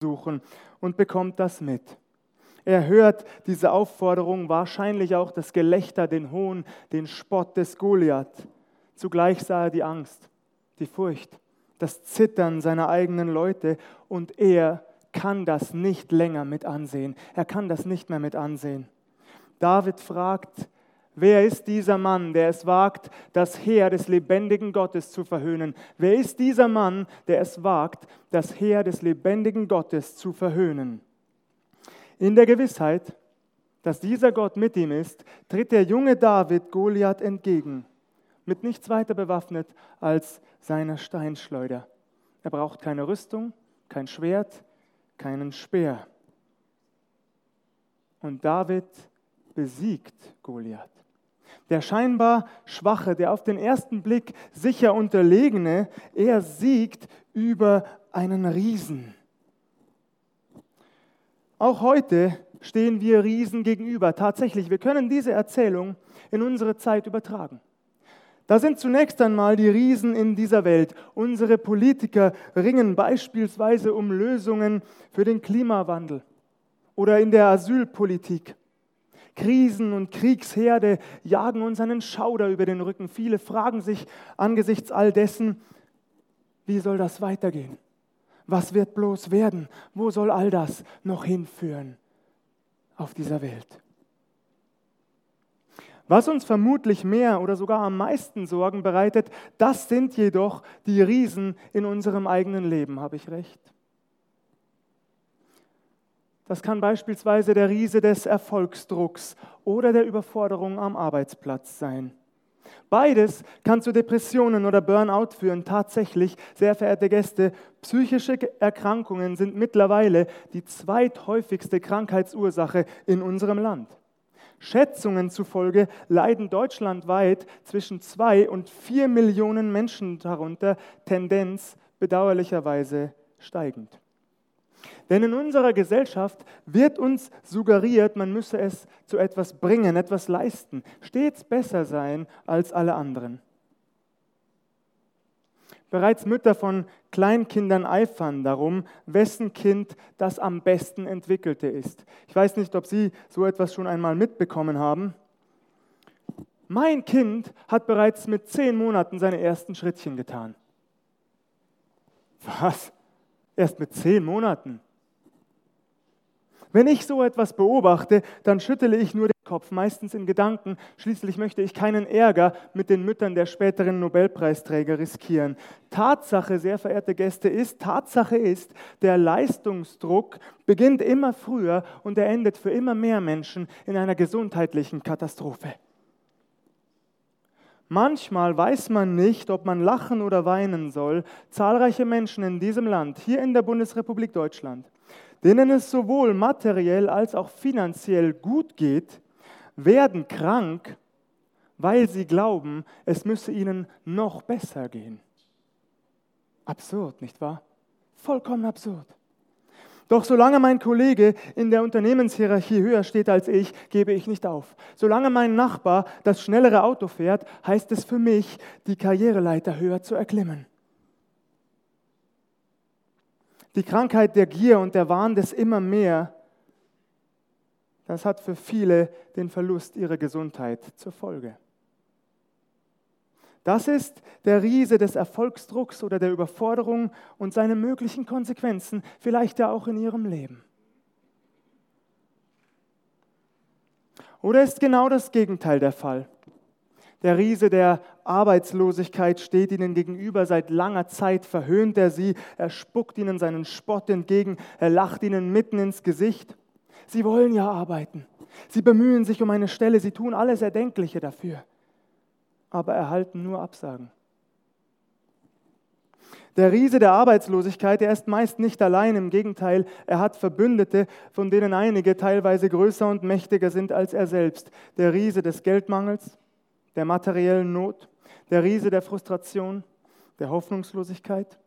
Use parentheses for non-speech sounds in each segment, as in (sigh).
suchen und bekommt das mit. Er hört diese Aufforderung, wahrscheinlich auch das Gelächter, den Hohn, den Spott des Goliath. Zugleich sah er die Angst, die Furcht, das Zittern seiner eigenen Leute und er kann das nicht länger mit ansehen. Er kann das nicht mehr mit ansehen. David fragt, wer ist dieser Mann, der es wagt, das Heer des lebendigen Gottes zu verhöhnen? Wer ist dieser Mann, der es wagt, das Heer des lebendigen Gottes zu verhöhnen? In der Gewissheit, dass dieser Gott mit ihm ist, tritt der junge David Goliath entgegen, mit nichts weiter bewaffnet als seiner Steinschleuder. Er braucht keine Rüstung, kein Schwert, keinen Speer. Und David besiegt Goliath. Der scheinbar Schwache, der auf den ersten Blick sicher Unterlegene, er siegt über einen Riesen. Auch heute stehen wir Riesen gegenüber. Tatsächlich, wir können diese Erzählung in unsere Zeit übertragen. Da sind zunächst einmal die Riesen in dieser Welt. Unsere Politiker ringen beispielsweise um Lösungen für den Klimawandel oder in der Asylpolitik. Krisen und Kriegsherde jagen uns einen Schauder über den Rücken. Viele fragen sich angesichts all dessen, wie soll das weitergehen? Was wird bloß werden? Wo soll all das noch hinführen auf dieser Welt? Was uns vermutlich mehr oder sogar am meisten Sorgen bereitet, das sind jedoch die Riesen in unserem eigenen Leben. Habe ich recht? Das kann beispielsweise der Riese des Erfolgsdrucks oder der Überforderung am Arbeitsplatz sein. Beides kann zu Depressionen oder Burnout führen. Tatsächlich, sehr verehrte Gäste, psychische Erkrankungen sind mittlerweile die zweithäufigste Krankheitsursache in unserem Land. Schätzungen zufolge leiden deutschlandweit zwischen zwei und vier Millionen Menschen darunter, Tendenz bedauerlicherweise steigend. Denn in unserer Gesellschaft wird uns suggeriert, man müsse es zu etwas bringen, etwas leisten, stets besser sein als alle anderen. Bereits Mütter von Kleinkindern eifern darum, wessen Kind das am besten entwickelte ist. Ich weiß nicht, ob Sie so etwas schon einmal mitbekommen haben. Mein Kind hat bereits mit zehn Monaten seine ersten Schrittchen getan. Was? Erst mit zehn Monaten? Wenn ich so etwas beobachte, dann schüttele ich nur den Kopf, meistens in Gedanken. Schließlich möchte ich keinen Ärger mit den Müttern der späteren Nobelpreisträger riskieren. Tatsache, sehr verehrte Gäste, ist, Tatsache ist, der Leistungsdruck beginnt immer früher und er endet für immer mehr Menschen in einer gesundheitlichen Katastrophe. Manchmal weiß man nicht, ob man lachen oder weinen soll. Zahlreiche Menschen in diesem Land, hier in der Bundesrepublik Deutschland, denen es sowohl materiell als auch finanziell gut geht, werden krank, weil sie glauben, es müsse ihnen noch besser gehen. Absurd, nicht wahr? Vollkommen absurd. Doch solange mein Kollege in der Unternehmenshierarchie höher steht als ich, gebe ich nicht auf. Solange mein Nachbar das schnellere Auto fährt, heißt es für mich, die Karriereleiter höher zu erklimmen. Die Krankheit der Gier und der Wahn des immer mehr, das hat für viele den Verlust ihrer Gesundheit zur Folge. Das ist der Riese des Erfolgsdrucks oder der Überforderung und seine möglichen Konsequenzen, vielleicht ja auch in ihrem Leben. Oder ist genau das Gegenteil der Fall? Der Riese der Arbeitslosigkeit steht ihnen gegenüber. Seit langer Zeit verhöhnt er sie. Er spuckt ihnen seinen Spott entgegen. Er lacht ihnen mitten ins Gesicht. Sie wollen ja arbeiten. Sie bemühen sich um eine Stelle. Sie tun alles Erdenkliche dafür. Aber erhalten nur Absagen. Der Riese der Arbeitslosigkeit, der ist meist nicht allein, im Gegenteil, er hat Verbündete, von denen einige teilweise größer und mächtiger sind als er selbst. Der Riese des Geldmangels, der materiellen Not, der Riese der Frustration, der Hoffnungslosigkeit,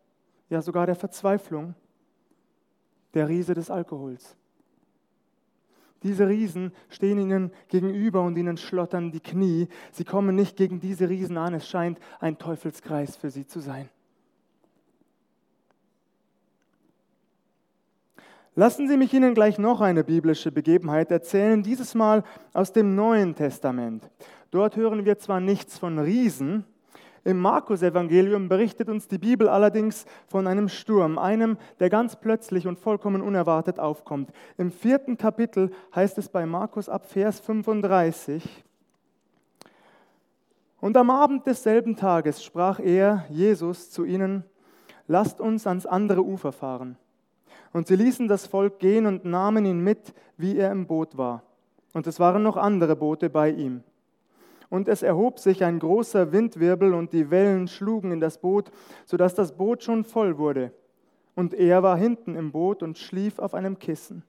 ja sogar der Verzweiflung, der Riese des Alkohols. Diese Riesen stehen ihnen gegenüber und ihnen schlottern die Knie. Sie kommen nicht gegen diese Riesen an. Es scheint ein Teufelskreis für sie zu sein. Lassen Sie mich Ihnen gleich noch eine biblische Begebenheit erzählen, dieses Mal aus dem Neuen Testament. Dort hören wir zwar nichts von Riesen, im Markus-Evangelium berichtet uns die Bibel allerdings von einem Sturm, einem, der ganz plötzlich und vollkommen unerwartet aufkommt. Im vierten Kapitel heißt es bei Markus ab Vers 35, und am Abend desselben Tages sprach er, Jesus, zu ihnen, lasst uns ans andere Ufer fahren. Und sie ließen das Volk gehen und nahmen ihn mit, wie er im Boot war. Und es waren noch andere Boote bei ihm. Und es erhob sich ein großer Windwirbel und die Wellen schlugen in das Boot, sodass das Boot schon voll wurde. Und er war hinten im Boot und schlief auf einem Kissen.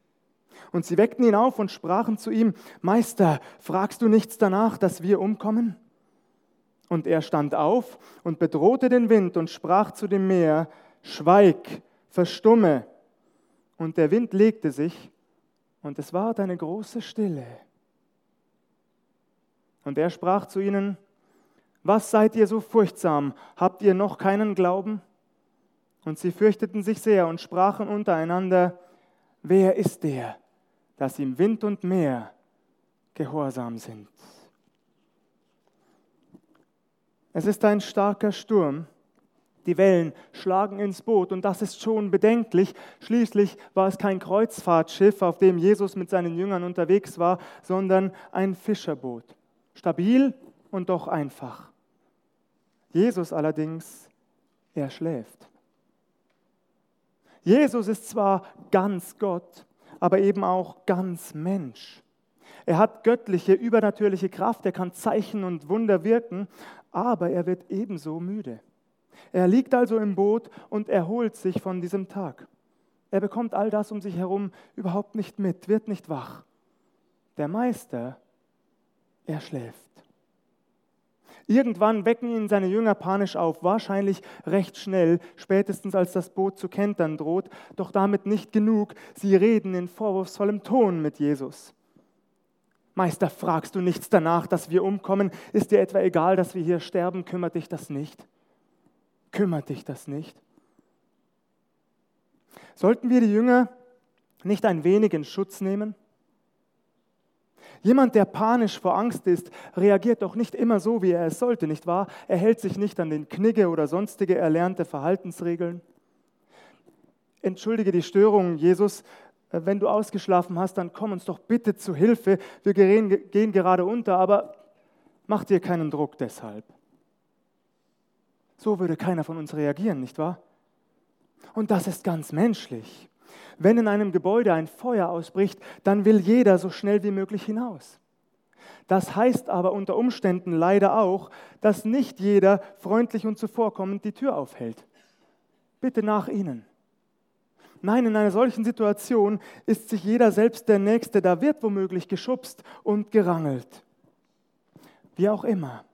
Und sie weckten ihn auf und sprachen zu ihm, Meister, fragst du nichts danach, dass wir umkommen? Und er stand auf und bedrohte den Wind und sprach zu dem Meer, Schweig, verstumme. Und der Wind legte sich, und es ward eine große Stille. Und er sprach zu ihnen, Was seid ihr so furchtsam? Habt ihr noch keinen Glauben? Und sie fürchteten sich sehr und sprachen untereinander, Wer ist der, dass ihm Wind und Meer gehorsam sind? Es ist ein starker Sturm. Die Wellen schlagen ins Boot und das ist schon bedenklich. Schließlich war es kein Kreuzfahrtschiff, auf dem Jesus mit seinen Jüngern unterwegs war, sondern ein Fischerboot. Stabil und doch einfach. Jesus allerdings, er schläft. Jesus ist zwar ganz Gott, aber eben auch ganz Mensch. Er hat göttliche, übernatürliche Kraft, er kann Zeichen und Wunder wirken, aber er wird ebenso müde. Er liegt also im Boot und erholt sich von diesem Tag. Er bekommt all das um sich herum überhaupt nicht mit, wird nicht wach. Der Meister, er schläft. Irgendwann wecken ihn seine Jünger panisch auf, wahrscheinlich recht schnell, spätestens als das Boot zu kentern droht, doch damit nicht genug. Sie reden in vorwurfsvollem Ton mit Jesus. Meister, fragst du nichts danach, dass wir umkommen? Ist dir etwa egal, dass wir hier sterben? Kümmert dich das nicht? Kümmert dich das nicht? Sollten wir die Jünger nicht ein wenig in Schutz nehmen? Jemand, der panisch vor Angst ist, reagiert doch nicht immer so, wie er es sollte, nicht wahr? Er hält sich nicht an den Knigge oder sonstige erlernte Verhaltensregeln. Entschuldige die Störung, Jesus, äh, wenn du ausgeschlafen hast, dann komm uns doch bitte zu Hilfe. Wir gehen, gehen gerade unter, aber mach dir keinen Druck deshalb. So würde keiner von uns reagieren, nicht wahr? Und das ist ganz menschlich. Wenn in einem Gebäude ein Feuer ausbricht, dann will jeder so schnell wie möglich hinaus. Das heißt aber unter Umständen leider auch, dass nicht jeder freundlich und zuvorkommend die Tür aufhält. Bitte nach Ihnen. Nein, in einer solchen Situation ist sich jeder selbst der Nächste, da wird womöglich geschubst und gerangelt. Wie auch immer,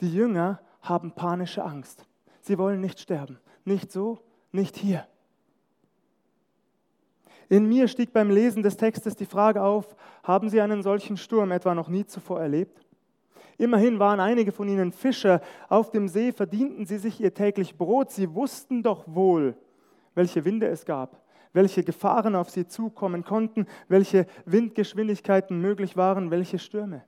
die Jünger haben panische Angst. Sie wollen nicht sterben. Nicht so, nicht hier. In mir stieg beim Lesen des Textes die Frage auf, haben Sie einen solchen Sturm etwa noch nie zuvor erlebt? Immerhin waren einige von ihnen Fischer, auf dem See verdienten sie sich ihr täglich Brot, sie wussten doch wohl, welche Winde es gab, welche Gefahren auf sie zukommen konnten, welche Windgeschwindigkeiten möglich waren, welche Stürme.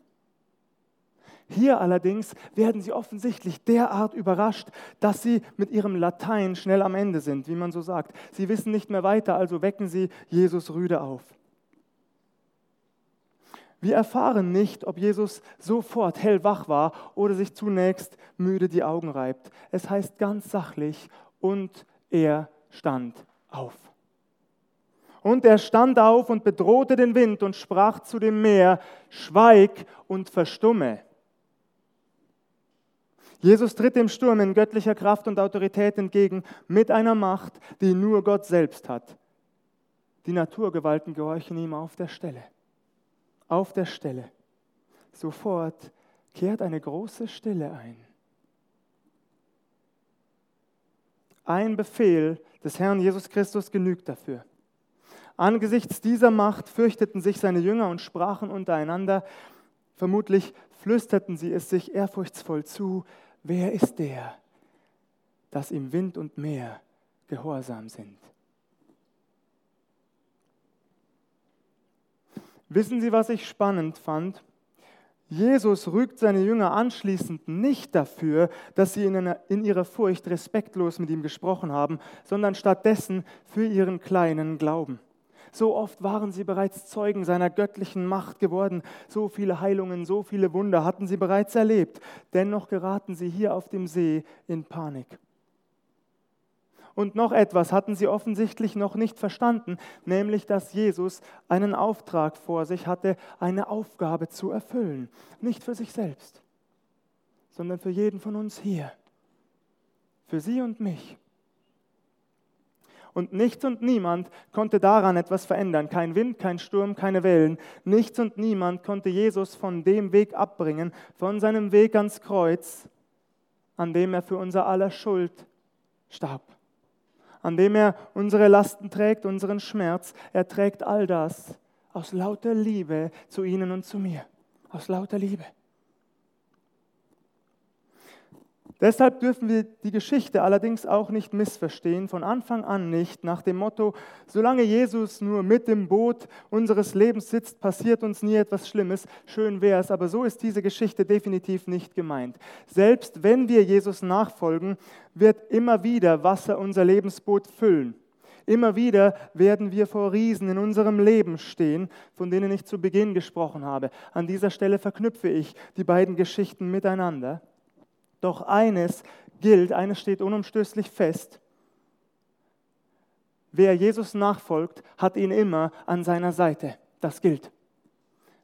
Hier allerdings werden sie offensichtlich derart überrascht, dass sie mit ihrem Latein schnell am Ende sind, wie man so sagt. Sie wissen nicht mehr weiter, also wecken sie Jesus rüde auf. Wir erfahren nicht, ob Jesus sofort hellwach war oder sich zunächst müde die Augen reibt. Es heißt ganz sachlich, und er stand auf. Und er stand auf und bedrohte den Wind und sprach zu dem Meer, Schweig und verstumme. Jesus tritt dem Sturm in göttlicher Kraft und Autorität entgegen mit einer Macht, die nur Gott selbst hat. Die Naturgewalten gehorchen ihm auf der Stelle. Auf der Stelle. Sofort kehrt eine große Stille ein. Ein Befehl des Herrn Jesus Christus genügt dafür. Angesichts dieser Macht fürchteten sich seine Jünger und sprachen untereinander, vermutlich flüsterten sie es sich ehrfurchtsvoll zu, Wer ist der, dass ihm Wind und Meer gehorsam sind? Wissen Sie, was ich spannend fand? Jesus rügt seine Jünger anschließend nicht dafür, dass sie in, einer, in, ihrer Furcht respektlos mit ihm gesprochen haben, sondern stattdessen für ihren kleinen Glauben. So oft waren sie bereits Zeugen seiner göttlichen Macht geworden, so viele Heilungen, so viele Wunder hatten sie bereits erlebt. Dennoch geraten sie hier auf dem See in Panik. Und noch etwas hatten sie offensichtlich noch nicht verstanden, nämlich dass Jesus einen Auftrag vor sich hatte, eine Aufgabe zu erfüllen. Nicht für sich selbst, sondern für jeden von uns hier. Für sie und mich. Und nichts und niemand konnte daran etwas verändern. Kein Wind, kein Sturm, keine Wellen. Nichts und niemand konnte Jesus von dem Weg abbringen, von seinem Weg ans Kreuz, an dem er für unser aller Schuld starb an dem er unsere Lasten trägt, unseren Schmerz. Er trägt all das aus lauter Liebe zu Ihnen und zu mir. Aus lauter Liebe. Deshalb dürfen wir die Geschichte allerdings auch nicht missverstehen, von Anfang an nicht, nach dem Motto, solange Jesus nur mit dem Boot unseres Lebens sitzt, passiert uns nie etwas Schlimmes. Schön wäre es, aber so ist diese Geschichte definitiv nicht gemeint. Selbst wenn wir Jesus nachfolgen, wird immer wieder Wasser unser Lebensboot füllen. Immer wieder werden wir vor Riesen in unserem Leben stehen, von denen ich zu Beginn gesprochen habe. An dieser Stelle verknüpfe ich die beiden Geschichten miteinander. Doch eines gilt, eines steht unumstößlich fest. Wer Jesus nachfolgt, hat ihn immer an seiner Seite. Das gilt.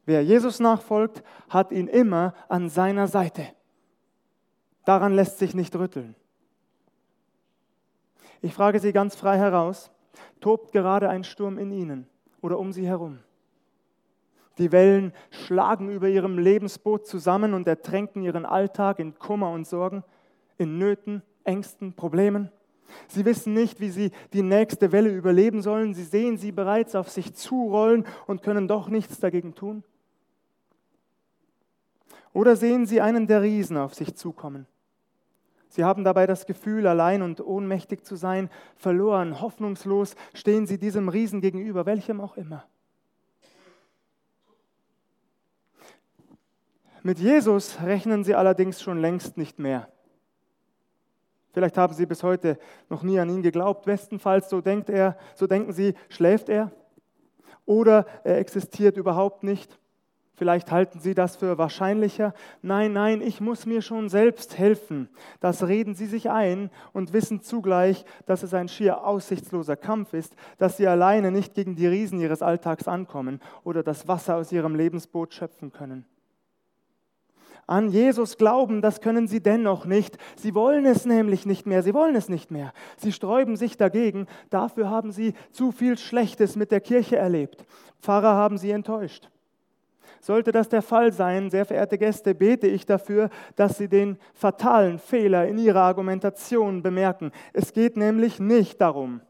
Wer Jesus nachfolgt, hat ihn immer an seiner Seite. Daran lässt sich nicht rütteln. Ich frage Sie ganz frei heraus, tobt gerade ein Sturm in Ihnen oder um Sie herum? Die Wellen schlagen über ihrem Lebensboot zusammen und ertränken ihren Alltag in Kummer und Sorgen, in Nöten, Ängsten, Problemen. Sie wissen nicht, wie sie die nächste Welle überleben sollen. Sie sehen sie bereits auf sich zurollen und können doch nichts dagegen tun. Oder sehen sie einen der Riesen auf sich zukommen. Sie haben dabei das Gefühl, allein und ohnmächtig zu sein, verloren, hoffnungslos stehen sie diesem Riesen gegenüber, welchem auch immer. Mit Jesus rechnen sie allerdings schon längst nicht mehr. Vielleicht haben sie bis heute noch nie an ihn geglaubt. Bestenfalls, so denkt er, so denken sie, schläft er oder er existiert überhaupt nicht. Vielleicht halten Sie das für wahrscheinlicher. Nein, nein, ich muss mir schon selbst helfen. Das reden Sie sich ein und wissen zugleich, dass es ein schier aussichtsloser Kampf ist, dass Sie alleine nicht gegen die Riesen Ihres Alltags ankommen oder das Wasser aus Ihrem Lebensboot schöpfen können an Jesus glauben, das können sie dennoch nicht. Sie wollen es nämlich nicht mehr, sie wollen es nicht mehr. Sie sträuben sich dagegen, dafür haben sie zu viel Schlechtes mit der Kirche erlebt. Pfarrer haben sie enttäuscht. Sollte das der Fall sein, sehr verehrte Gäste, bete ich dafür, dass Sie den fatalen Fehler in Ihrer Argumentation bemerken. Es geht nämlich nicht darum,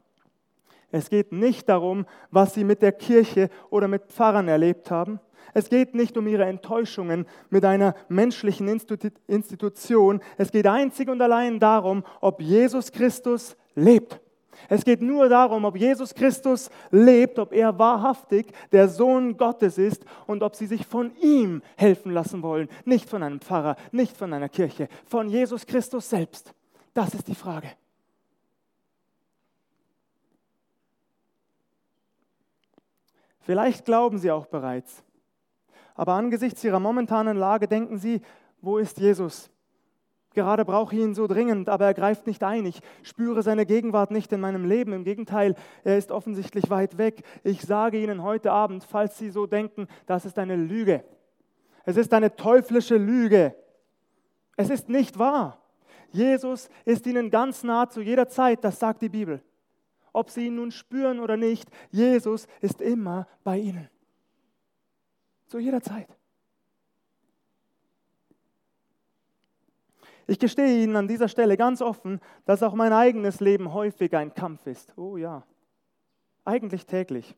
es geht nicht darum, was Sie mit der Kirche oder mit Pfarrern erlebt haben. Es geht nicht um ihre Enttäuschungen mit einer menschlichen Institution. Es geht einzig und allein darum, ob Jesus Christus lebt. Es geht nur darum, ob Jesus Christus lebt, ob er wahrhaftig der Sohn Gottes ist und ob sie sich von ihm helfen lassen wollen. Nicht von einem Pfarrer, nicht von einer Kirche, von Jesus Christus selbst. Das ist die Frage. Vielleicht glauben Sie auch bereits, aber angesichts ihrer momentanen Lage denken sie, wo ist Jesus? Gerade brauche ich ihn so dringend, aber er greift nicht ein. Ich spüre seine Gegenwart nicht in meinem Leben. Im Gegenteil, er ist offensichtlich weit weg. Ich sage Ihnen heute Abend, falls Sie so denken, das ist eine Lüge. Es ist eine teuflische Lüge. Es ist nicht wahr. Jesus ist Ihnen ganz nah zu jeder Zeit, das sagt die Bibel. Ob Sie ihn nun spüren oder nicht, Jesus ist immer bei Ihnen. Zu jeder Zeit. Ich gestehe Ihnen an dieser Stelle ganz offen, dass auch mein eigenes Leben häufig ein Kampf ist. Oh ja, eigentlich täglich.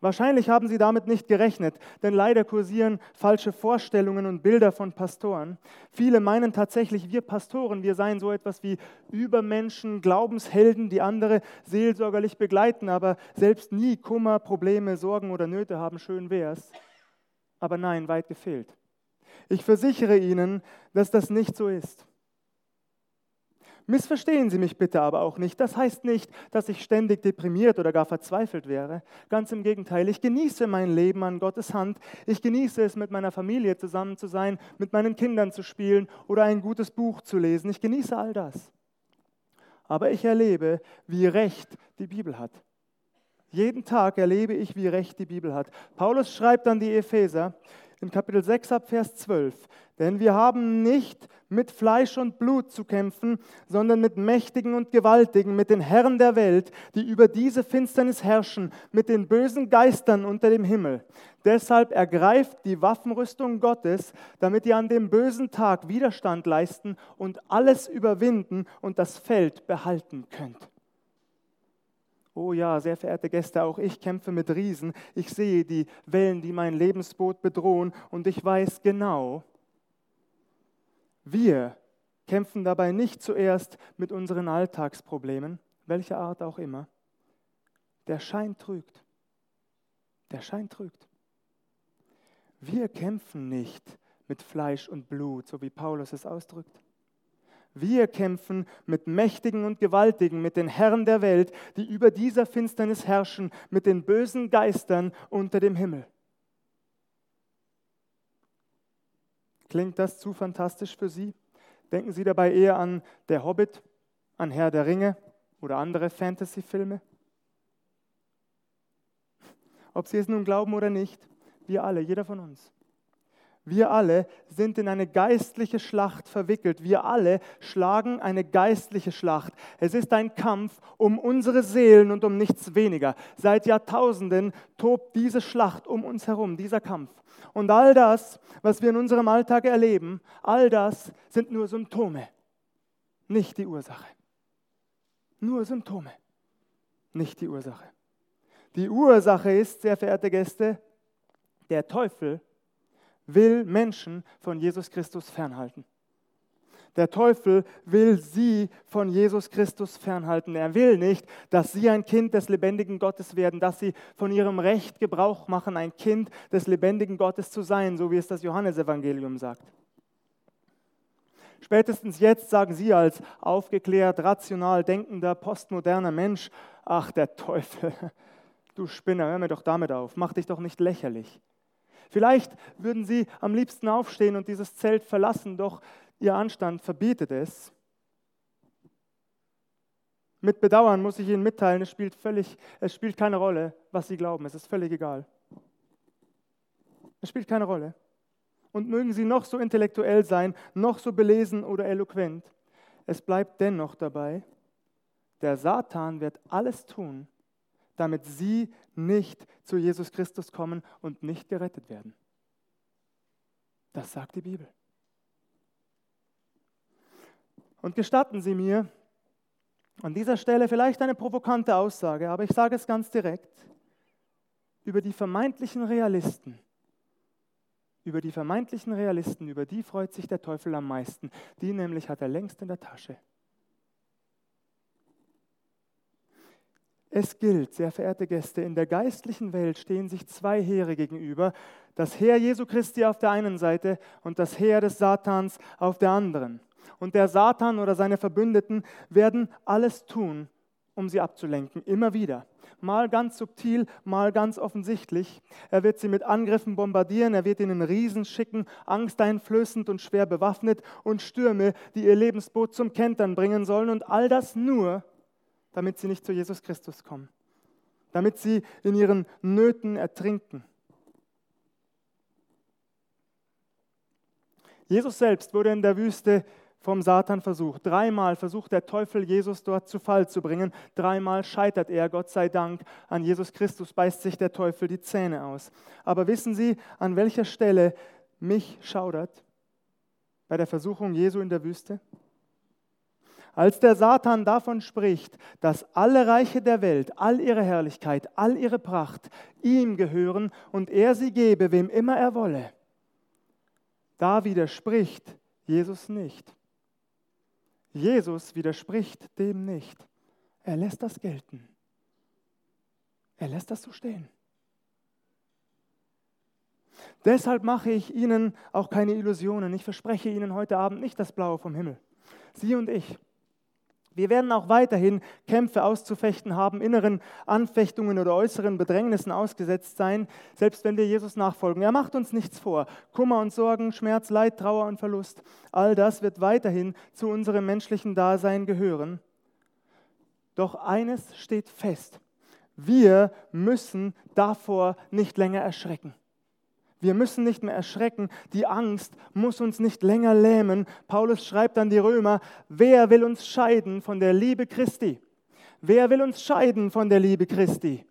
Wahrscheinlich haben sie damit nicht gerechnet, denn leider kursieren falsche Vorstellungen und Bilder von Pastoren. Viele meinen tatsächlich, wir Pastoren, wir seien so etwas wie Übermenschen, Glaubenshelden, die andere seelsorgerlich begleiten, aber selbst nie Kummer, Probleme, Sorgen oder Nöte haben. Schön wär's. Aber nein, weit gefehlt. Ich versichere Ihnen, dass das nicht so ist. Missverstehen Sie mich bitte aber auch nicht. Das heißt nicht, dass ich ständig deprimiert oder gar verzweifelt wäre. Ganz im Gegenteil, ich genieße mein Leben an Gottes Hand. Ich genieße es, mit meiner Familie zusammen zu sein, mit meinen Kindern zu spielen oder ein gutes Buch zu lesen. Ich genieße all das. Aber ich erlebe, wie recht die Bibel hat. Jeden Tag erlebe ich, wie recht die Bibel hat. Paulus schreibt an die Epheser, in Kapitel 6 ab Vers 12. Denn wir haben nicht mit Fleisch und Blut zu kämpfen, sondern mit Mächtigen und Gewaltigen, mit den Herren der Welt, die über diese Finsternis herrschen, mit den bösen Geistern unter dem Himmel. Deshalb ergreift die Waffenrüstung Gottes, damit ihr an dem bösen Tag Widerstand leisten und alles überwinden und das Feld behalten könnt. Oh ja, sehr verehrte Gäste, auch ich kämpfe mit Riesen. Ich sehe die Wellen, die mein Lebensboot bedrohen und ich weiß genau, wir kämpfen dabei nicht zuerst mit unseren Alltagsproblemen, welcher Art auch immer. Der Schein trügt. Der Schein trügt. Wir kämpfen nicht mit Fleisch und Blut, so wie Paulus es ausdrückt. Wir kämpfen mit Mächtigen und Gewaltigen, mit den Herren der Welt, die über dieser Finsternis herrschen, mit den bösen Geistern unter dem Himmel. Klingt das zu fantastisch für Sie? Denken Sie dabei eher an Der Hobbit, an Herr der Ringe oder andere Fantasy-Filme? Ob Sie es nun glauben oder nicht, wir alle, jeder von uns. Wir alle sind in eine geistliche Schlacht verwickelt. Wir alle schlagen eine geistliche Schlacht. Es ist ein Kampf um unsere Seelen und um nichts weniger. Seit Jahrtausenden tobt diese Schlacht um uns herum, dieser Kampf. Und all das, was wir in unserem Alltag erleben, all das sind nur Symptome, nicht die Ursache. Nur Symptome, nicht die Ursache. Die Ursache ist, sehr verehrte Gäste, der Teufel will Menschen von Jesus Christus fernhalten. Der Teufel will sie von Jesus Christus fernhalten. Er will nicht, dass sie ein Kind des lebendigen Gottes werden, dass sie von ihrem Recht Gebrauch machen, ein Kind des lebendigen Gottes zu sein, so wie es das Johannesevangelium sagt. Spätestens jetzt sagen Sie als aufgeklärt, rational denkender, postmoderner Mensch, ach der Teufel, (laughs) du Spinner, hör mir doch damit auf, mach dich doch nicht lächerlich. Vielleicht würden sie am liebsten aufstehen und dieses Zelt verlassen, doch ihr Anstand verbietet es. Mit Bedauern muss ich Ihnen mitteilen, es spielt, völlig, es spielt keine Rolle, was Sie glauben, es ist völlig egal. Es spielt keine Rolle. Und mögen Sie noch so intellektuell sein, noch so belesen oder eloquent, es bleibt dennoch dabei, der Satan wird alles tun, damit sie nicht zu Jesus Christus kommen und nicht gerettet werden. Das sagt die Bibel. Und gestatten Sie mir an dieser Stelle vielleicht eine provokante Aussage, aber ich sage es ganz direkt. Über die vermeintlichen Realisten, über die vermeintlichen Realisten, über die freut sich der Teufel am meisten. Die nämlich hat er längst in der Tasche. Es gilt, sehr verehrte Gäste, in der geistlichen Welt stehen sich zwei Heere gegenüber. Das Heer Jesu Christi auf der einen Seite und das Heer des Satans auf der anderen. Und der Satan oder seine Verbündeten werden alles tun, um sie abzulenken, immer wieder. Mal ganz subtil, mal ganz offensichtlich. Er wird sie mit Angriffen bombardieren, er wird ihnen Riesen schicken, angsteinflößend und schwer bewaffnet und Stürme, die ihr Lebensboot zum Kentern bringen sollen. Und all das nur, damit sie nicht zu Jesus Christus kommen, damit sie in ihren Nöten ertrinken. Jesus selbst wurde in der Wüste vom Satan versucht. Dreimal versucht der Teufel, Jesus dort zu Fall zu bringen. Dreimal scheitert er, Gott sei Dank. An Jesus Christus beißt sich der Teufel die Zähne aus. Aber wissen Sie, an welcher Stelle mich schaudert? Bei der Versuchung Jesu in der Wüste? Als der Satan davon spricht, dass alle Reiche der Welt, all ihre Herrlichkeit, all ihre Pracht ihm gehören und er sie gebe, wem immer er wolle, da widerspricht Jesus nicht. Jesus widerspricht dem nicht. Er lässt das gelten. Er lässt das so stehen. Deshalb mache ich Ihnen auch keine Illusionen. Ich verspreche Ihnen heute Abend nicht das Blaue vom Himmel. Sie und ich, wir werden auch weiterhin Kämpfe auszufechten haben, inneren Anfechtungen oder äußeren Bedrängnissen ausgesetzt sein, selbst wenn wir Jesus nachfolgen. Er macht uns nichts vor. Kummer und Sorgen, Schmerz, Leid, Trauer und Verlust, all das wird weiterhin zu unserem menschlichen Dasein gehören. Doch eines steht fest. Wir müssen davor nicht länger erschrecken. Wir müssen nicht mehr erschrecken. Die Angst muss uns nicht länger lähmen. Paulus schreibt an die Römer, wer will uns scheiden von der Liebe Christi? Wer will uns scheiden von der Liebe Christi?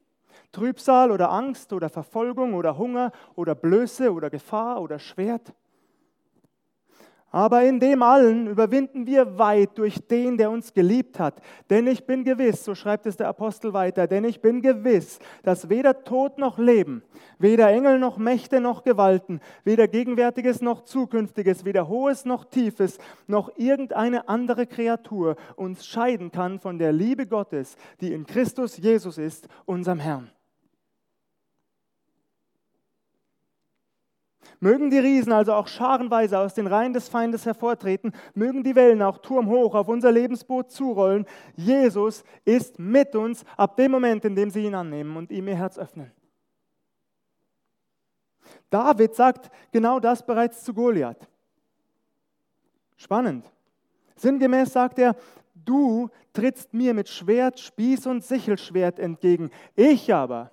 Trübsal oder Angst oder Verfolgung oder Hunger oder Blöße oder Gefahr oder Schwert? Aber in dem allen überwinden wir weit durch den, der uns geliebt hat. Denn ich bin gewiss, so schreibt es der Apostel weiter, denn ich bin gewiss, dass weder Tod noch Leben, weder Engel noch Mächte noch Gewalten, weder Gegenwärtiges noch Zukünftiges, weder Hohes noch Tiefes, noch irgendeine andere Kreatur uns scheiden kann von der Liebe Gottes, die in Christus Jesus ist, unserem Herrn. Mögen die Riesen also auch scharenweise aus den Reihen des Feindes hervortreten, mögen die Wellen auch turmhoch auf unser Lebensboot zurollen. Jesus ist mit uns ab dem Moment, in dem sie ihn annehmen und ihm ihr Herz öffnen. David sagt genau das bereits zu Goliath. Spannend. Sinngemäß sagt er, du trittst mir mit Schwert, Spieß und Sichelschwert entgegen. Ich aber,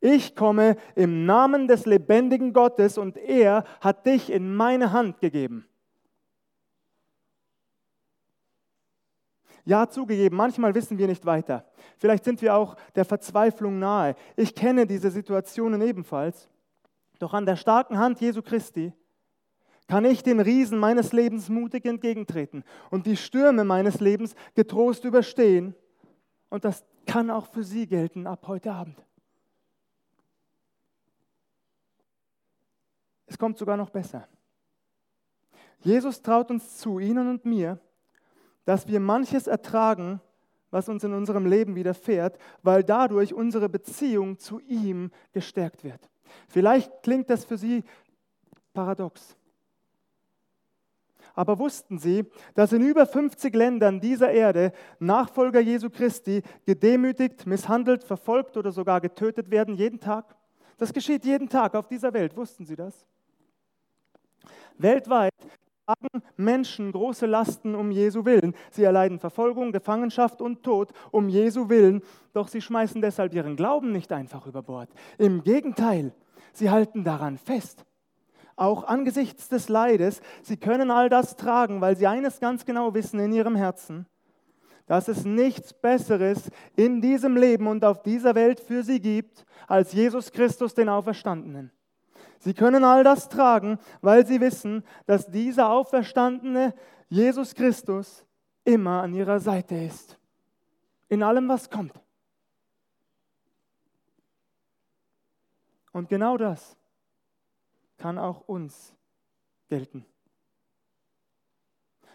ich komme im Namen des lebendigen Gottes und er hat dich in meine Hand gegeben. Ja, zugegeben, manchmal wissen wir nicht weiter. Vielleicht sind wir auch der Verzweiflung nahe. Ich kenne diese Situationen ebenfalls. Doch an der starken Hand Jesu Christi kann ich den Riesen meines Lebens mutig entgegentreten und die Stürme meines Lebens getrost überstehen. Und das kann auch für Sie gelten ab heute Abend. Es kommt sogar noch besser. Jesus traut uns zu, Ihnen und mir, dass wir manches ertragen, was uns in unserem Leben widerfährt, weil dadurch unsere Beziehung zu ihm gestärkt wird. Vielleicht klingt das für Sie paradox. Aber wussten Sie, dass in über 50 Ländern dieser Erde Nachfolger Jesu Christi gedemütigt, misshandelt, verfolgt oder sogar getötet werden jeden Tag? Das geschieht jeden Tag auf dieser Welt. Wussten Sie das? Weltweit tragen Menschen große Lasten um Jesu Willen. Sie erleiden Verfolgung, Gefangenschaft und Tod um Jesu Willen, doch sie schmeißen deshalb ihren Glauben nicht einfach über Bord. Im Gegenteil, sie halten daran fest. Auch angesichts des Leides, sie können all das tragen, weil sie eines ganz genau wissen in ihrem Herzen, dass es nichts Besseres in diesem Leben und auf dieser Welt für sie gibt, als Jesus Christus, den Auferstandenen. Sie können all das tragen, weil sie wissen, dass dieser auferstandene Jesus Christus immer an ihrer Seite ist. In allem, was kommt. Und genau das kann auch uns gelten.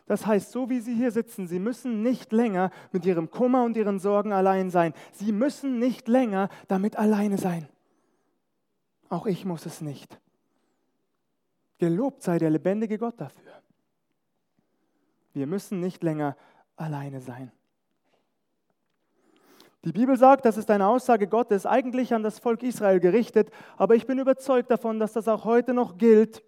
Das heißt, so wie Sie hier sitzen, Sie müssen nicht länger mit Ihrem Kummer und Ihren Sorgen allein sein. Sie müssen nicht länger damit alleine sein. Auch ich muss es nicht. Gelobt sei der lebendige Gott dafür. Wir müssen nicht länger alleine sein. Die Bibel sagt, das ist eine Aussage Gottes, eigentlich an das Volk Israel gerichtet, aber ich bin überzeugt davon, dass das auch heute noch gilt.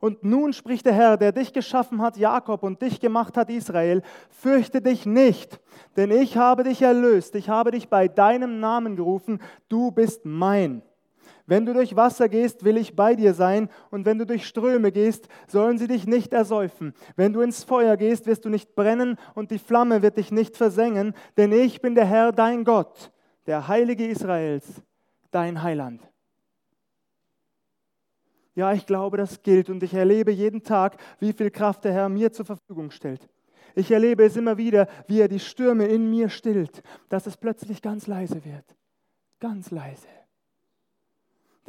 Und nun spricht der Herr, der dich geschaffen hat, Jakob, und dich gemacht hat, Israel, fürchte dich nicht, denn ich habe dich erlöst, ich habe dich bei deinem Namen gerufen, du bist mein. Wenn du durch Wasser gehst, will ich bei dir sein, und wenn du durch Ströme gehst, sollen sie dich nicht ersäufen. Wenn du ins Feuer gehst, wirst du nicht brennen, und die Flamme wird dich nicht versengen, denn ich bin der Herr, dein Gott, der Heilige Israels, dein Heiland. Ja, ich glaube, das gilt, und ich erlebe jeden Tag, wie viel Kraft der Herr mir zur Verfügung stellt. Ich erlebe es immer wieder, wie er die Stürme in mir stillt, dass es plötzlich ganz leise wird. Ganz leise.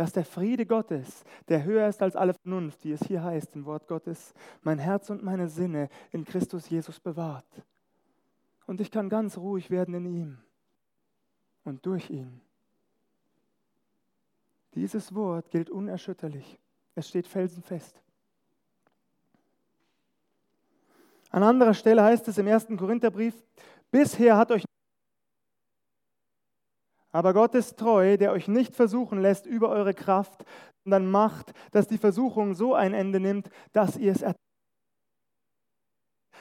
Dass der Friede Gottes, der höher ist als alle Vernunft, wie es hier heißt im Wort Gottes, mein Herz und meine Sinne in Christus Jesus bewahrt. Und ich kann ganz ruhig werden in ihm und durch ihn. Dieses Wort gilt unerschütterlich. Es steht felsenfest. An anderer Stelle heißt es im ersten Korintherbrief, bisher hat euch aber Gott ist treu, der euch nicht versuchen lässt über eure Kraft, sondern macht, dass die Versuchung so ein Ende nimmt, dass ihr es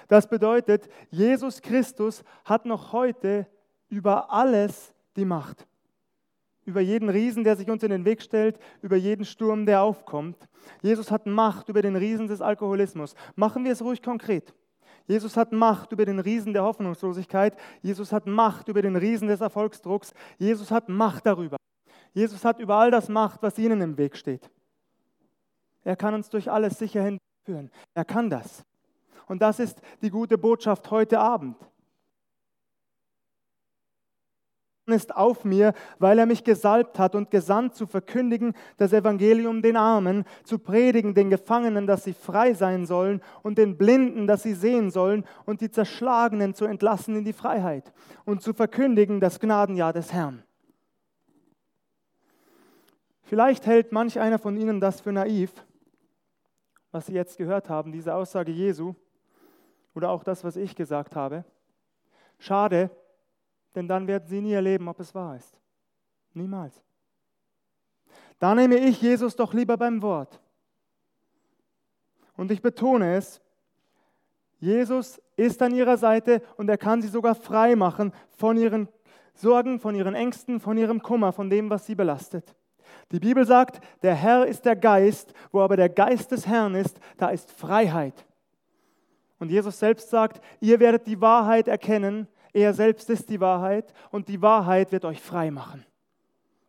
Das bedeutet, Jesus Christus hat noch heute über alles die Macht. Über jeden Riesen, der sich uns in den Weg stellt, über jeden Sturm, der aufkommt. Jesus hat Macht über den Riesen des Alkoholismus. Machen wir es ruhig konkret. Jesus hat Macht über den Riesen der Hoffnungslosigkeit. Jesus hat Macht über den Riesen des Erfolgsdrucks. Jesus hat Macht darüber. Jesus hat über all das Macht, was ihnen im Weg steht. Er kann uns durch alles sicher hinführen. Er kann das. Und das ist die gute Botschaft heute Abend ist auf mir, weil er mich gesalbt hat und gesandt zu verkündigen das Evangelium den Armen, zu predigen den Gefangenen, dass sie frei sein sollen und den Blinden, dass sie sehen sollen und die Zerschlagenen zu entlassen in die Freiheit und zu verkündigen das Gnadenjahr des Herrn. Vielleicht hält manch einer von Ihnen das für naiv, was Sie jetzt gehört haben, diese Aussage Jesu oder auch das, was ich gesagt habe. Schade, denn dann werden sie nie erleben, ob es wahr ist. Niemals. Da nehme ich Jesus doch lieber beim Wort. Und ich betone es, Jesus ist an ihrer Seite und er kann sie sogar frei machen von ihren Sorgen, von ihren Ängsten, von ihrem Kummer, von dem, was sie belastet. Die Bibel sagt, der Herr ist der Geist, wo aber der Geist des Herrn ist, da ist Freiheit. Und Jesus selbst sagt, ihr werdet die Wahrheit erkennen er selbst ist die Wahrheit und die Wahrheit wird euch frei machen.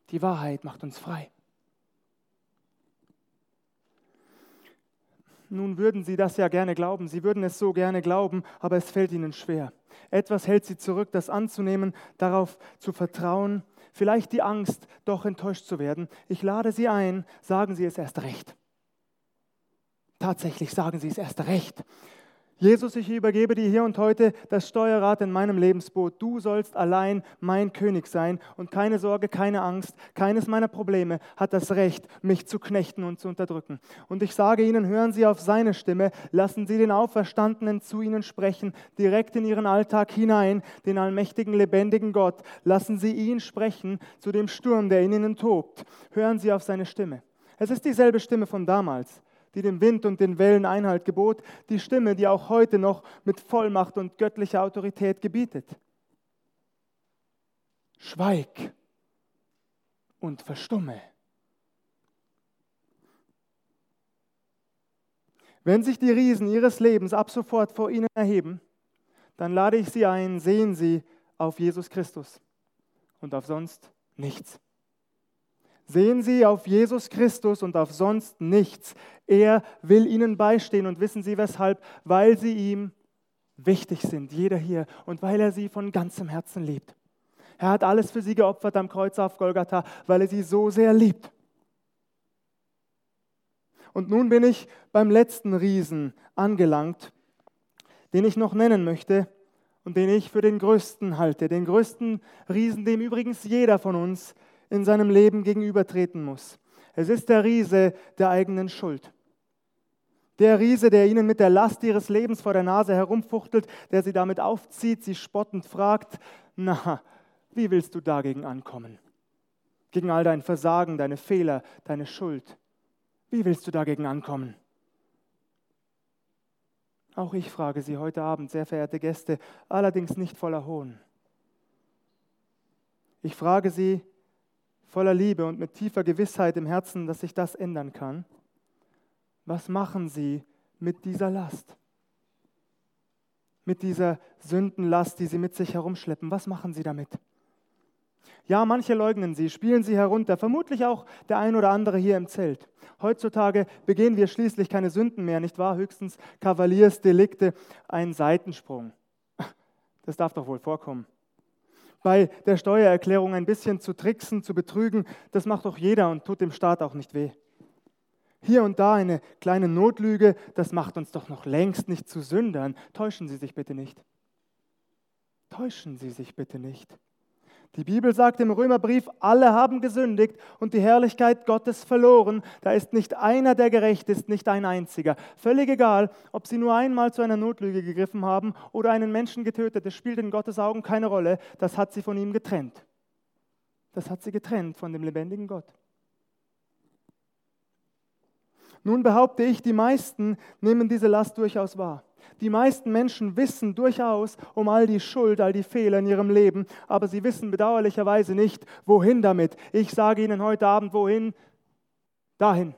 Die Wahrheit macht uns frei. Nun würden Sie das ja gerne glauben, Sie würden es so gerne glauben, aber es fällt Ihnen schwer. Etwas hält Sie zurück, das anzunehmen, darauf zu vertrauen, vielleicht die Angst, doch enttäuscht zu werden. Ich lade Sie ein, sagen Sie es erst recht. Tatsächlich sagen Sie es erst recht. Jesus, ich übergebe dir hier und heute das Steuerrad in meinem Lebensboot. Du sollst allein mein König sein und keine Sorge, keine Angst, keines meiner Probleme hat das Recht, mich zu knechten und zu unterdrücken. Und ich sage Ihnen, hören Sie auf seine Stimme, lassen Sie den Auferstandenen zu Ihnen sprechen, direkt in Ihren Alltag hinein, den allmächtigen, lebendigen Gott. Lassen Sie ihn sprechen zu dem Sturm, der in Ihnen tobt. Hören Sie auf seine Stimme. Es ist dieselbe Stimme von damals die dem Wind und den Wellen Einhalt gebot, die Stimme, die auch heute noch mit Vollmacht und göttlicher Autorität gebietet. Schweig und verstumme. Wenn sich die Riesen ihres Lebens ab sofort vor ihnen erheben, dann lade ich sie ein, sehen sie auf Jesus Christus und auf sonst nichts. Sehen Sie auf Jesus Christus und auf sonst nichts. Er will Ihnen beistehen und wissen Sie weshalb? Weil Sie ihm wichtig sind, jeder hier, und weil er Sie von ganzem Herzen liebt. Er hat alles für Sie geopfert am Kreuz auf Golgatha, weil er Sie so sehr liebt. Und nun bin ich beim letzten Riesen angelangt, den ich noch nennen möchte und den ich für den größten halte, den größten Riesen, dem übrigens jeder von uns in seinem Leben gegenübertreten muss. Es ist der Riese der eigenen Schuld. Der Riese, der ihnen mit der Last ihres Lebens vor der Nase herumfuchtelt, der sie damit aufzieht, sie spottend fragt, na, wie willst du dagegen ankommen? Gegen all dein Versagen, deine Fehler, deine Schuld. Wie willst du dagegen ankommen? Auch ich frage Sie heute Abend, sehr verehrte Gäste, allerdings nicht voller Hohn. Ich frage Sie, voller Liebe und mit tiefer Gewissheit im Herzen, dass sich das ändern kann. Was machen Sie mit dieser Last? Mit dieser Sündenlast, die Sie mit sich herumschleppen? Was machen Sie damit? Ja, manche leugnen sie, spielen sie herunter, vermutlich auch der ein oder andere hier im Zelt. Heutzutage begehen wir schließlich keine Sünden mehr, nicht wahr? Höchstens Kavaliersdelikte, ein Seitensprung. Das darf doch wohl vorkommen. Bei der Steuererklärung ein bisschen zu tricksen, zu betrügen, das macht doch jeder und tut dem Staat auch nicht weh. Hier und da eine kleine Notlüge, das macht uns doch noch längst nicht zu Sündern. Täuschen Sie sich bitte nicht. Täuschen Sie sich bitte nicht. Die Bibel sagt im Römerbrief, alle haben gesündigt und die Herrlichkeit Gottes verloren. Da ist nicht einer, der gerecht ist, nicht ein einziger. Völlig egal, ob sie nur einmal zu einer Notlüge gegriffen haben oder einen Menschen getötet. Es spielt in Gottes Augen keine Rolle. Das hat sie von ihm getrennt. Das hat sie getrennt von dem lebendigen Gott. Nun behaupte ich, die meisten nehmen diese Last durchaus wahr. Die meisten Menschen wissen durchaus um all die Schuld, all die Fehler in ihrem Leben, aber sie wissen bedauerlicherweise nicht, wohin damit. Ich sage Ihnen heute Abend, wohin? Dahin.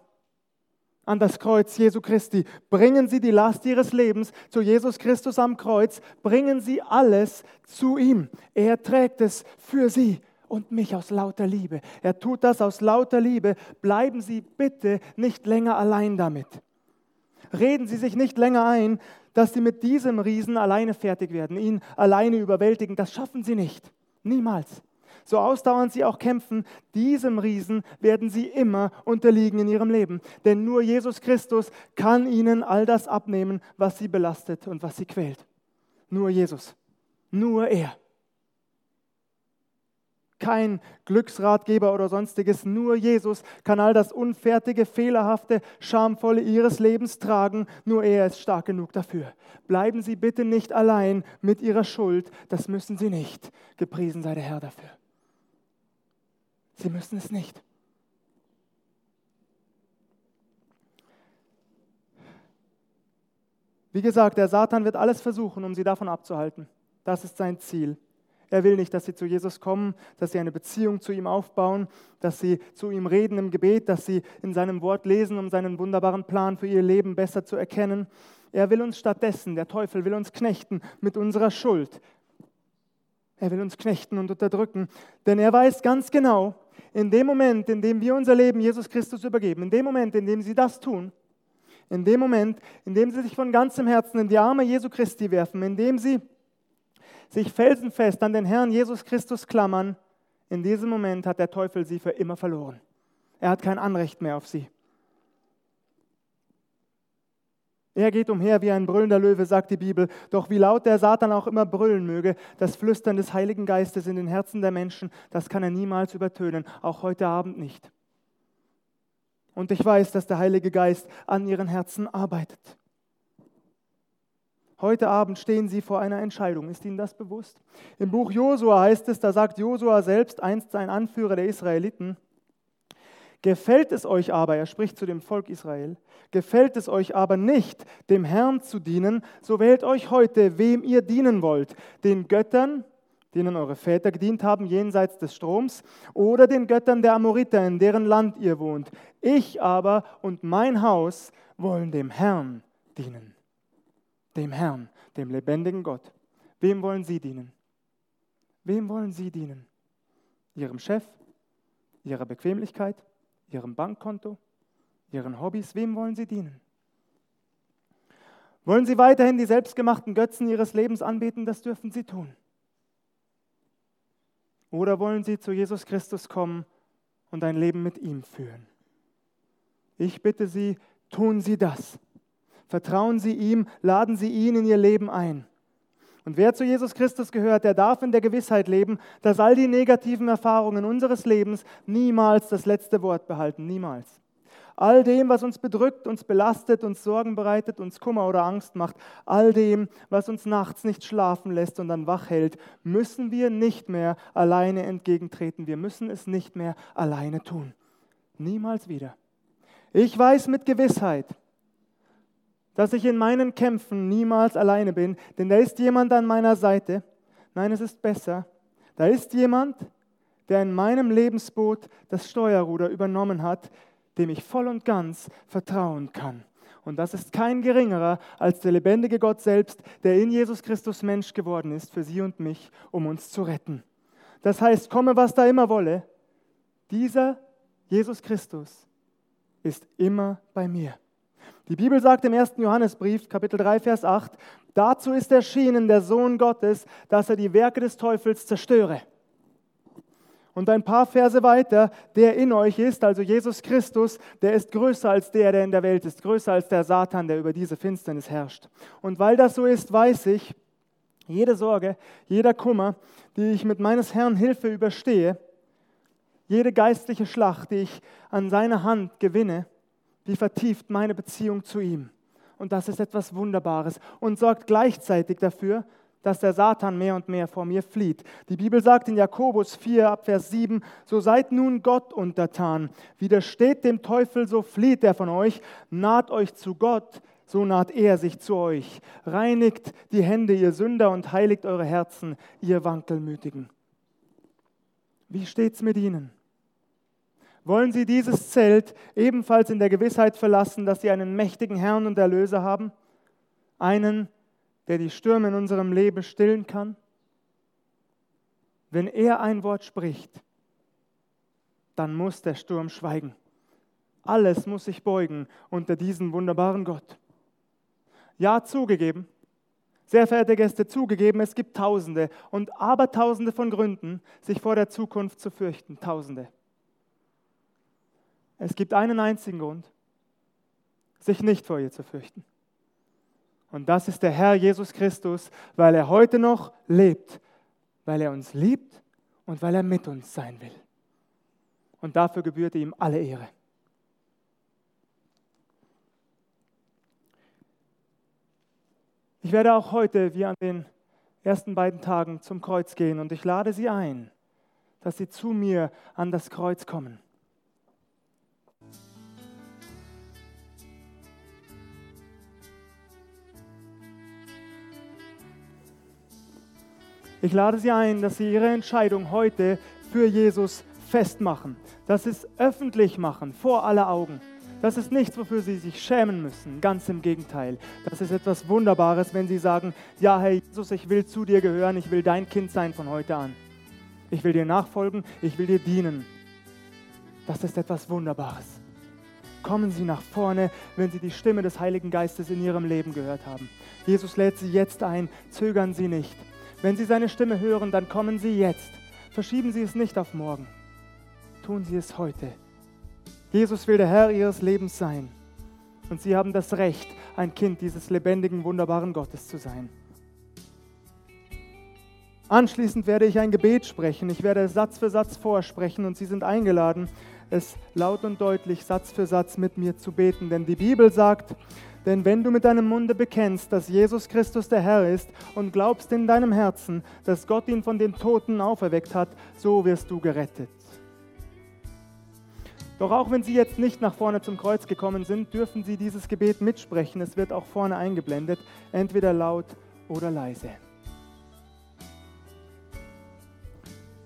An das Kreuz Jesu Christi. Bringen Sie die Last Ihres Lebens zu Jesus Christus am Kreuz. Bringen Sie alles zu ihm. Er trägt es für Sie und mich aus lauter Liebe. Er tut das aus lauter Liebe. Bleiben Sie bitte nicht länger allein damit. Reden Sie sich nicht länger ein, dass Sie mit diesem Riesen alleine fertig werden, ihn alleine überwältigen. Das schaffen Sie nicht. Niemals. So ausdauernd Sie auch kämpfen, diesem Riesen werden Sie immer unterliegen in Ihrem Leben. Denn nur Jesus Christus kann Ihnen all das abnehmen, was Sie belastet und was Sie quält. Nur Jesus. Nur er kein Glücksratgeber oder sonstiges. Nur Jesus kann all das Unfertige, Fehlerhafte, Schamvolle Ihres Lebens tragen. Nur er ist stark genug dafür. Bleiben Sie bitte nicht allein mit Ihrer Schuld. Das müssen Sie nicht. Gepriesen sei der Herr dafür. Sie müssen es nicht. Wie gesagt, der Satan wird alles versuchen, um sie davon abzuhalten. Das ist sein Ziel. Er will nicht, dass sie zu Jesus kommen, dass sie eine Beziehung zu ihm aufbauen, dass sie zu ihm reden im Gebet, dass sie in seinem Wort lesen, um seinen wunderbaren Plan für ihr Leben besser zu erkennen. Er will uns stattdessen, der Teufel will uns knechten mit unserer Schuld. Er will uns knechten und unterdrücken, denn er weiß ganz genau, in dem Moment, in dem wir unser Leben Jesus Christus übergeben, in dem Moment, in dem sie das tun, in dem Moment, in dem sie sich von ganzem Herzen in die Arme Jesu Christi werfen, in dem sie sich felsenfest an den Herrn Jesus Christus klammern, in diesem Moment hat der Teufel sie für immer verloren. Er hat kein Anrecht mehr auf sie. Er geht umher wie ein brüllender Löwe, sagt die Bibel. Doch wie laut der Satan auch immer brüllen möge, das Flüstern des Heiligen Geistes in den Herzen der Menschen, das kann er niemals übertönen, auch heute Abend nicht. Und ich weiß, dass der Heilige Geist an ihren Herzen arbeitet. Heute Abend stehen Sie vor einer Entscheidung. Ist Ihnen das bewusst? Im Buch Josua heißt es, da sagt Josua selbst, einst sein Anführer der Israeliten, Gefällt es euch aber, er spricht zu dem Volk Israel, gefällt es euch aber nicht, dem Herrn zu dienen, so wählt euch heute, wem ihr dienen wollt, den Göttern, denen eure Väter gedient haben, jenseits des Stroms, oder den Göttern der Amoriter, in deren Land ihr wohnt. Ich aber und mein Haus wollen dem Herrn dienen dem Herrn, dem lebendigen Gott. Wem wollen Sie dienen? Wem wollen Sie dienen? Ihrem Chef? Ihrer Bequemlichkeit? Ihrem Bankkonto? Ihren Hobbys? Wem wollen Sie dienen? Wollen Sie weiterhin die selbstgemachten Götzen Ihres Lebens anbeten? Das dürfen Sie tun. Oder wollen Sie zu Jesus Christus kommen und ein Leben mit ihm führen? Ich bitte Sie, tun Sie das. Vertrauen Sie ihm, laden Sie ihn in Ihr Leben ein. Und wer zu Jesus Christus gehört, der darf in der Gewissheit leben, dass all die negativen Erfahrungen unseres Lebens niemals das letzte Wort behalten, niemals. All dem, was uns bedrückt, uns belastet, uns Sorgen bereitet, uns Kummer oder Angst macht, all dem, was uns nachts nicht schlafen lässt und dann wach hält, müssen wir nicht mehr alleine entgegentreten. Wir müssen es nicht mehr alleine tun. Niemals wieder. Ich weiß mit Gewissheit, dass ich in meinen Kämpfen niemals alleine bin, denn da ist jemand an meiner Seite. Nein, es ist besser. Da ist jemand, der in meinem Lebensboot das Steuerruder übernommen hat, dem ich voll und ganz vertrauen kann. Und das ist kein geringerer als der lebendige Gott selbst, der in Jesus Christus Mensch geworden ist für Sie und mich, um uns zu retten. Das heißt, komme, was da immer wolle, dieser Jesus Christus ist immer bei mir. Die Bibel sagt im 1. Johannesbrief, Kapitel 3, Vers 8, dazu ist erschienen der Sohn Gottes, dass er die Werke des Teufels zerstöre. Und ein paar Verse weiter, der in euch ist, also Jesus Christus, der ist größer als der, der in der Welt ist, größer als der Satan, der über diese Finsternis herrscht. Und weil das so ist, weiß ich, jede Sorge, jeder Kummer, die ich mit meines Herrn Hilfe überstehe, jede geistliche Schlacht, die ich an seiner Hand gewinne, die vertieft meine Beziehung zu ihm. Und das ist etwas Wunderbares und sorgt gleichzeitig dafür, dass der Satan mehr und mehr vor mir flieht. Die Bibel sagt in Jakobus 4 ab Vers 7, so seid nun Gott untertan, widersteht dem Teufel, so flieht er von euch, naht euch zu Gott, so naht er sich zu euch. Reinigt die Hände, ihr Sünder, und heiligt eure Herzen, ihr Wankelmütigen. Wie steht's mit ihnen? Wollen Sie dieses Zelt ebenfalls in der Gewissheit verlassen, dass Sie einen mächtigen Herrn und Erlöser haben? Einen, der die Stürme in unserem Leben stillen kann? Wenn er ein Wort spricht, dann muss der Sturm schweigen. Alles muss sich beugen unter diesen wunderbaren Gott. Ja, zugegeben, sehr verehrte Gäste, zugegeben, es gibt Tausende und Abertausende von Gründen, sich vor der Zukunft zu fürchten. Tausende. Es gibt einen einzigen Grund, sich nicht vor ihr zu fürchten. Und das ist der Herr Jesus Christus, weil er heute noch lebt, weil er uns liebt und weil er mit uns sein will. Und dafür gebührt ihm alle Ehre. Ich werde auch heute, wie an den ersten beiden Tagen, zum Kreuz gehen und ich lade Sie ein, dass Sie zu mir an das Kreuz kommen. Ich lade Sie ein, dass Sie Ihre Entscheidung heute für Jesus festmachen. Das ist öffentlich machen, vor aller Augen. Das ist nichts, wofür Sie sich schämen müssen. Ganz im Gegenteil. Das ist etwas Wunderbares, wenn Sie sagen, ja, Herr Jesus, ich will zu dir gehören, ich will dein Kind sein von heute an. Ich will dir nachfolgen, ich will dir dienen. Das ist etwas Wunderbares. Kommen Sie nach vorne, wenn Sie die Stimme des Heiligen Geistes in Ihrem Leben gehört haben. Jesus lädt Sie jetzt ein, zögern Sie nicht. Wenn Sie seine Stimme hören, dann kommen Sie jetzt. Verschieben Sie es nicht auf morgen. Tun Sie es heute. Jesus will der Herr Ihres Lebens sein. Und Sie haben das Recht, ein Kind dieses lebendigen, wunderbaren Gottes zu sein. Anschließend werde ich ein Gebet sprechen. Ich werde Satz für Satz vorsprechen und Sie sind eingeladen, es laut und deutlich, Satz für Satz mit mir zu beten. Denn die Bibel sagt, denn wenn du mit deinem Munde bekennst, dass Jesus Christus der Herr ist und glaubst in deinem Herzen, dass Gott ihn von den Toten auferweckt hat, so wirst du gerettet. Doch auch wenn Sie jetzt nicht nach vorne zum Kreuz gekommen sind, dürfen Sie dieses Gebet mitsprechen. Es wird auch vorne eingeblendet, entweder laut oder leise.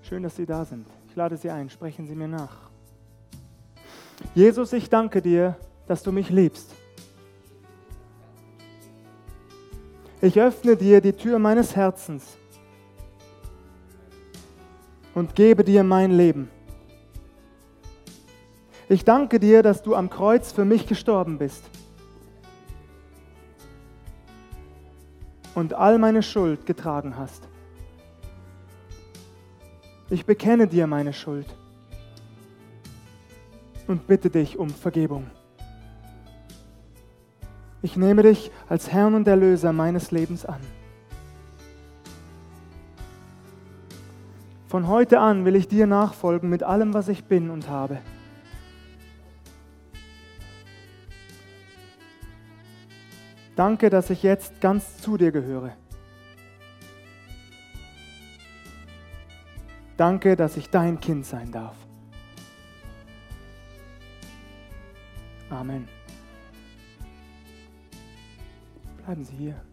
Schön, dass Sie da sind. Ich lade Sie ein, sprechen Sie mir nach. Jesus, ich danke dir, dass du mich liebst. Ich öffne dir die Tür meines Herzens und gebe dir mein Leben. Ich danke dir, dass du am Kreuz für mich gestorben bist und all meine Schuld getragen hast. Ich bekenne dir meine Schuld und bitte dich um Vergebung. Ich nehme dich als Herrn und Erlöser meines Lebens an. Von heute an will ich dir nachfolgen mit allem, was ich bin und habe. Danke, dass ich jetzt ganz zu dir gehöre. Danke, dass ich dein Kind sein darf. Amen. Bleiben Sie hier.